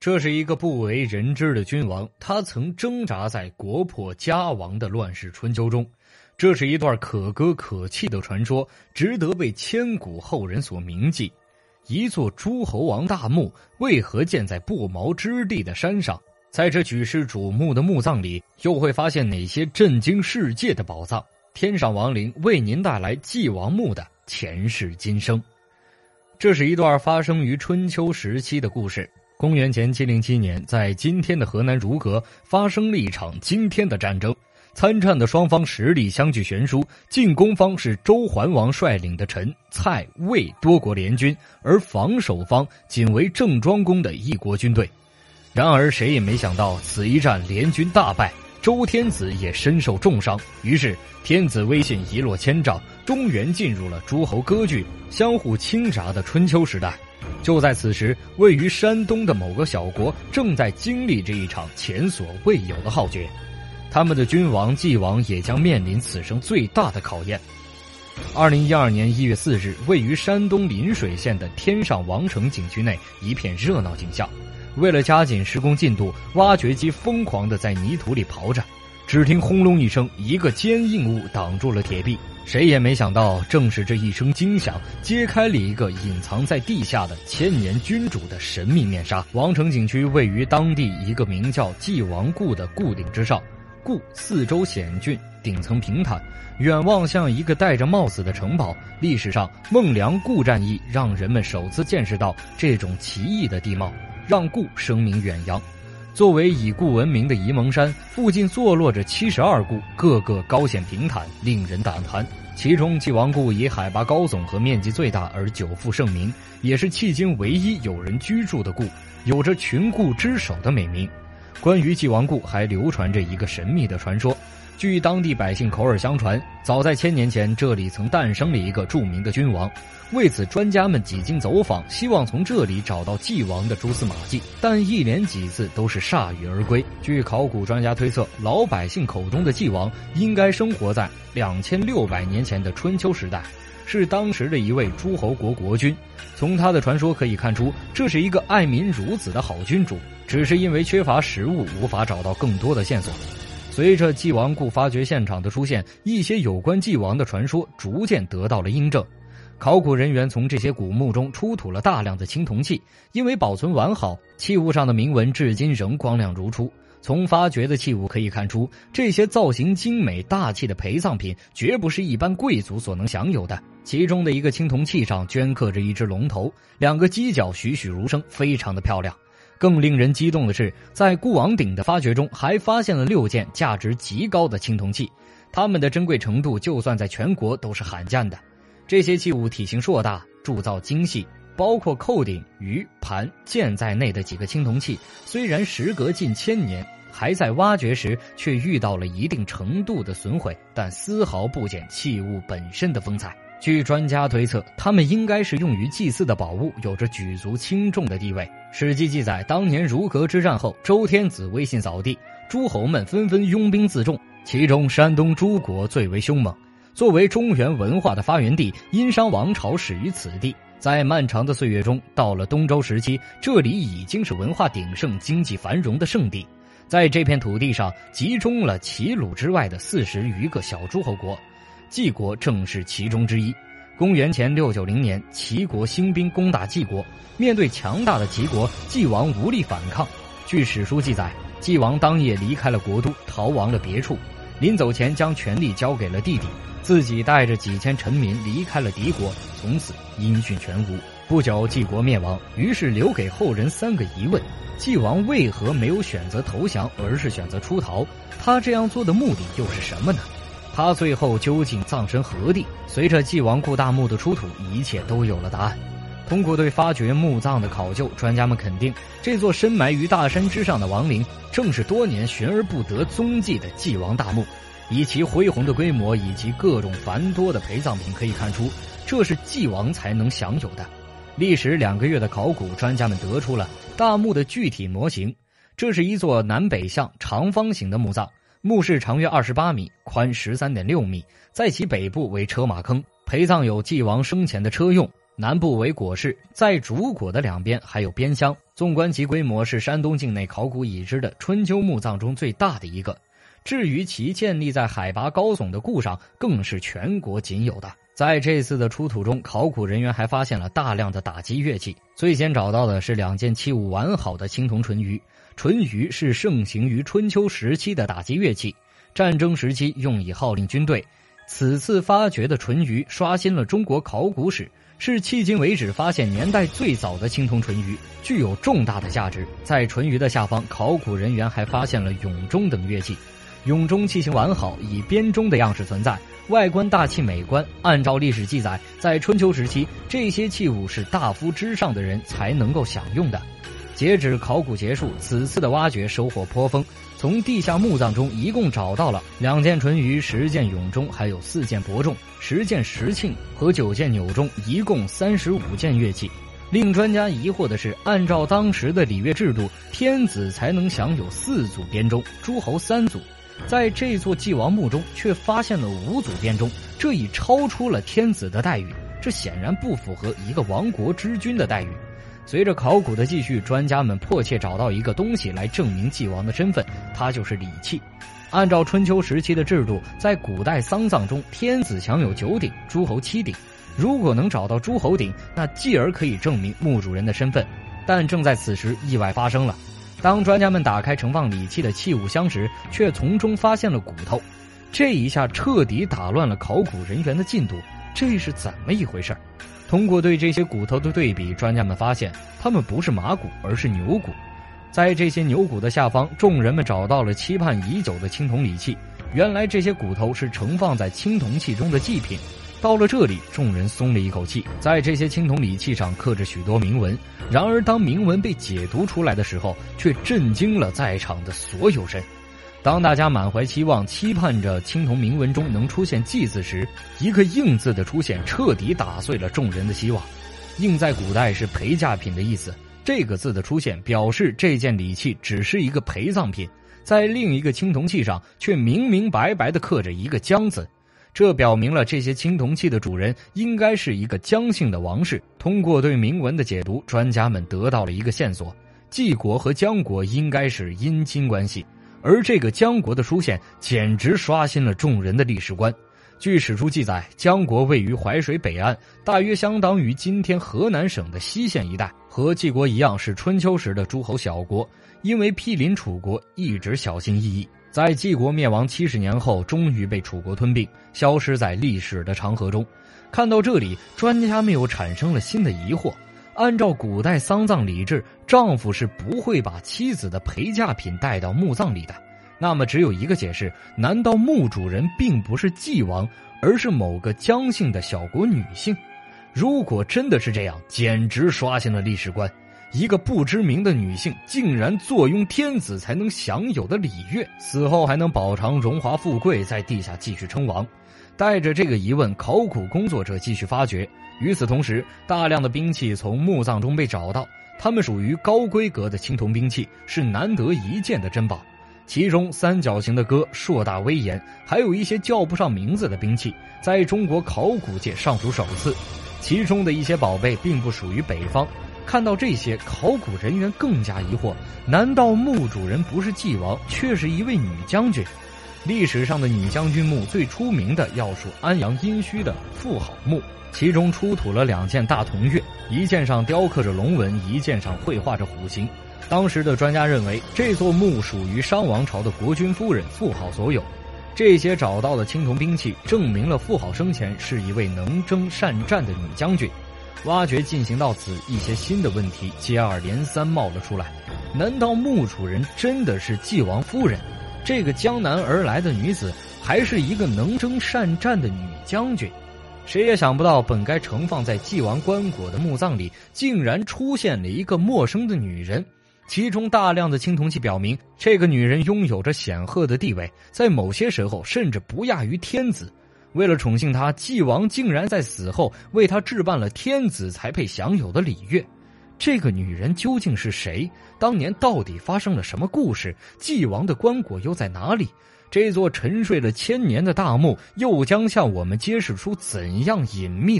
这是一个不为人知的君王，他曾挣扎在国破家亡的乱世春秋中。这是一段可歌可泣的传说，值得被千古后人所铭记。一座诸侯王大墓为何建在不毛之地的山上？在这举世瞩目的墓葬里，又会发现哪些震惊世界的宝藏？天上王陵为您带来祭王墓的前世今生。这是一段发生于春秋时期的故事。公元前七零七年，在今天的河南如皋发生了一场惊天的战争。参战的双方实力相距悬殊，进攻方是周桓王率领的陈、蔡、魏多国联军，而防守方仅为郑庄公的一国军队。然而，谁也没想到，此一战联军大败，周天子也身受重伤。于是，天子威信一落千丈，中原进入了诸侯割据、相互倾轧的春秋时代。就在此时，位于山东的某个小国正在经历这一场前所未有的浩劫，他们的君王继王也将面临此生最大的考验。二零一二年一月四日，位于山东临水县的天上王城景区内一片热闹景象。为了加紧施工进度，挖掘机疯狂地在泥土里刨着。只听轰隆一声，一个坚硬物挡住了铁壁。谁也没想到，正是这一声惊响，揭开了一个隐藏在地下的千年君主的神秘面纱。王城景区位于当地一个名叫纪王固的固顶之上，故四周险峻，顶层平坦，远望像一个戴着帽子的城堡。历史上，孟良固战役让人们首次见识到这种奇异的地貌，让故声名远扬。作为以故闻名的沂蒙山附近坐落着七十二故，个个高险平坦，令人胆寒。其中纪王故以海拔高总和面积最大而久负盛名，也是迄今唯一有人居住的故，有着群固之首的美名。关于纪王故，还流传着一个神秘的传说。据当地百姓口耳相传，早在千年前，这里曾诞生了一个著名的君王。为此，专家们几经走访，希望从这里找到纪王的蛛丝马迹，但一连几次都是铩羽而归。据考古专家推测，老百姓口中的纪王应该生活在两千六百年前的春秋时代，是当时的一位诸侯国国君。从他的传说可以看出，这是一个爱民如子的好君主，只是因为缺乏食物，无法找到更多的线索。随着纪王故发掘现场的出现，一些有关纪王的传说逐渐得到了印证。考古人员从这些古墓中出土了大量的青铜器，因为保存完好，器物上的铭文至今仍光亮如初。从发掘的器物可以看出，这些造型精美、大气的陪葬品绝不是一般贵族所能享有的。其中的一个青铜器上镌刻着一只龙头，两个犄角栩栩如生，非常的漂亮。更令人激动的是，在固王鼎的发掘中，还发现了六件价值极高的青铜器，它们的珍贵程度就算在全国都是罕见的。这些器物体型硕大，铸造精细，包括扣鼎、鱼盘、剑在内的几个青铜器，虽然时隔近千年，还在挖掘时却遇到了一定程度的损毁，但丝毫不减器物本身的风采。据专家推测，它们应该是用于祭祀的宝物，有着举足轻重的地位。《史记》记载，当年如革之战后，周天子威信扫地，诸侯们纷纷拥兵自重，其中山东诸国最为凶猛。作为中原文化的发源地，殷商王朝始于此地。在漫长的岁月中，到了东周时期，这里已经是文化鼎盛、经济繁荣的圣地。在这片土地上，集中了齐鲁之外的四十余个小诸侯国。晋国正是其中之一。公元前六九零年，齐国兴兵攻打晋国，面对强大的齐国，晋王无力反抗。据史书记载，晋王当夜离开了国都，逃亡了别处。临走前，将权力交给了弟弟，自己带着几千臣民离开了敌国，从此音讯全无。不久，晋国灭亡，于是留给后人三个疑问：晋王为何没有选择投降，而是选择出逃？他这样做的目的又是什么呢？他最后究竟葬身何地？随着纪王固大墓的出土，一切都有了答案。通过对发掘墓葬的考究，专家们肯定，这座深埋于大山之上的王陵，正是多年寻而不得踪迹的纪王大墓。以其恢宏的规模以及各种繁多的陪葬品，可以看出，这是纪王才能享有的。历时两个月的考古，专家们得出了大墓的具体模型。这是一座南北向长方形的墓葬。墓室长约二十八米，宽十三点六米，在其北部为车马坑，陪葬有纪王生前的车用，南部为椁室，在主椁的两边还有边箱。纵观其规模，是山东境内考古已知的春秋墓葬中最大的一个。至于其建立在海拔高耸的故上，更是全国仅有的。在这次的出土中，考古人员还发现了大量的打击乐器。最先找到的是两件器物完好的青铜唇鱼。唇鱼是盛行于春秋时期的打击乐器，战争时期用以号令军队。此次发掘的唇鱼刷新了中国考古史，是迄今为止发现年代最早的青铜唇鱼，具有重大的价值。在唇鱼的下方，考古人员还发现了俑钟等乐器。俑钟器型完好，以编钟的样式存在。外观大气美观，按照历史记载，在春秋时期，这些器物是大夫之上的人才能够享用的。截止考古结束，此次的挖掘收获颇丰。从地下墓葬中一共找到了两件纯于、十件俑钟，还有四件伯仲、十件石磬和九件钮钟，一共三十五件乐器。令专家疑惑的是，按照当时的礼乐制度，天子才能享有四组编钟，诸侯三组。在这座祭王墓中，却发现了五组编钟，这已超出了天子的待遇，这显然不符合一个亡国之君的待遇。随着考古的继续，专家们迫切找到一个东西来证明祭王的身份，它就是礼器。按照春秋时期的制度，在古代丧葬中，天子享有九鼎，诸侯七鼎。如果能找到诸侯鼎，那继而可以证明墓主人的身份。但正在此时，意外发生了。当专家们打开盛放礼器的器物箱时，却从中发现了骨头，这一下彻底打乱了考古人员的进度。这是怎么一回事？通过对这些骨头的对比，专家们发现它们不是马骨，而是牛骨。在这些牛骨的下方，众人们找到了期盼已久的青铜礼器。原来这些骨头是盛放在青铜器中的祭品。到了这里，众人松了一口气。在这些青铜礼器上刻着许多铭文，然而当铭文被解读出来的时候，却震惊了在场的所有人。当大家满怀期望，期盼着青铜铭文中能出现“祭”字时，一个“应”字的出现，彻底打碎了众人的希望。“应”在古代是陪嫁品的意思，这个字的出现表示这件礼器只是一个陪葬品。在另一个青铜器上，却明明白白的刻着一个“姜”字。这表明了这些青铜器的主人应该是一个姜姓的王室。通过对铭文的解读，专家们得到了一个线索：晋国和姜国应该是姻亲关系。而这个姜国的出现，简直刷新了众人的历史观。据史书记载，姜国位于淮水北岸，大约相当于今天河南省的西县一带，和晋国一样是春秋时的诸侯小国。因为毗邻楚国，一直小心翼翼。在晋国灭亡七十年后，终于被楚国吞并，消失在历史的长河中。看到这里，专家们又产生了新的疑惑：按照古代丧葬礼制，丈夫是不会把妻子的陪嫁品带到墓葬里的。那么，只有一个解释：难道墓主人并不是晋王，而是某个姜姓的小国女性？如果真的是这样，简直刷新了历史观。一个不知名的女性竟然坐拥天子才能享有的礼乐，死后还能饱尝荣华富贵，在地下继续称王。带着这个疑问，考古工作者继续发掘。与此同时，大量的兵器从墓葬中被找到，它们属于高规格的青铜兵器，是难得一见的珍宝。其中，三角形的戈硕大威严，还有一些叫不上名字的兵器，在中国考古界尚属首次。其中的一些宝贝并不属于北方。看到这些，考古人员更加疑惑：难道墓主人不是纪王，却是一位女将军？历史上的女将军墓最出名的要数安阳殷墟的妇好墓，其中出土了两件大铜钺，一件上雕刻着龙纹，一件上绘画着虎形。当时的专家认为，这座墓属于商王朝的国君夫人妇好所有。这些找到的青铜兵器，证明了妇好生前是一位能征善战的女将军。挖掘进行到此，一些新的问题接二连三冒了出来。难道墓主人真的是纪王夫人？这个江南而来的女子，还是一个能征善战的女将军？谁也想不到，本该盛放在纪王棺椁的墓葬里，竟然出现了一个陌生的女人。其中大量的青铜器表明，这个女人拥有着显赫的地位，在某些时候甚至不亚于天子。为了宠幸他，纪王竟然在死后为他置办了天子才配享有的礼乐。这个女人究竟是谁？当年到底发生了什么故事？纪王的棺椁又在哪里？这座沉睡了千年的大墓又将向我们揭示出怎样隐秘？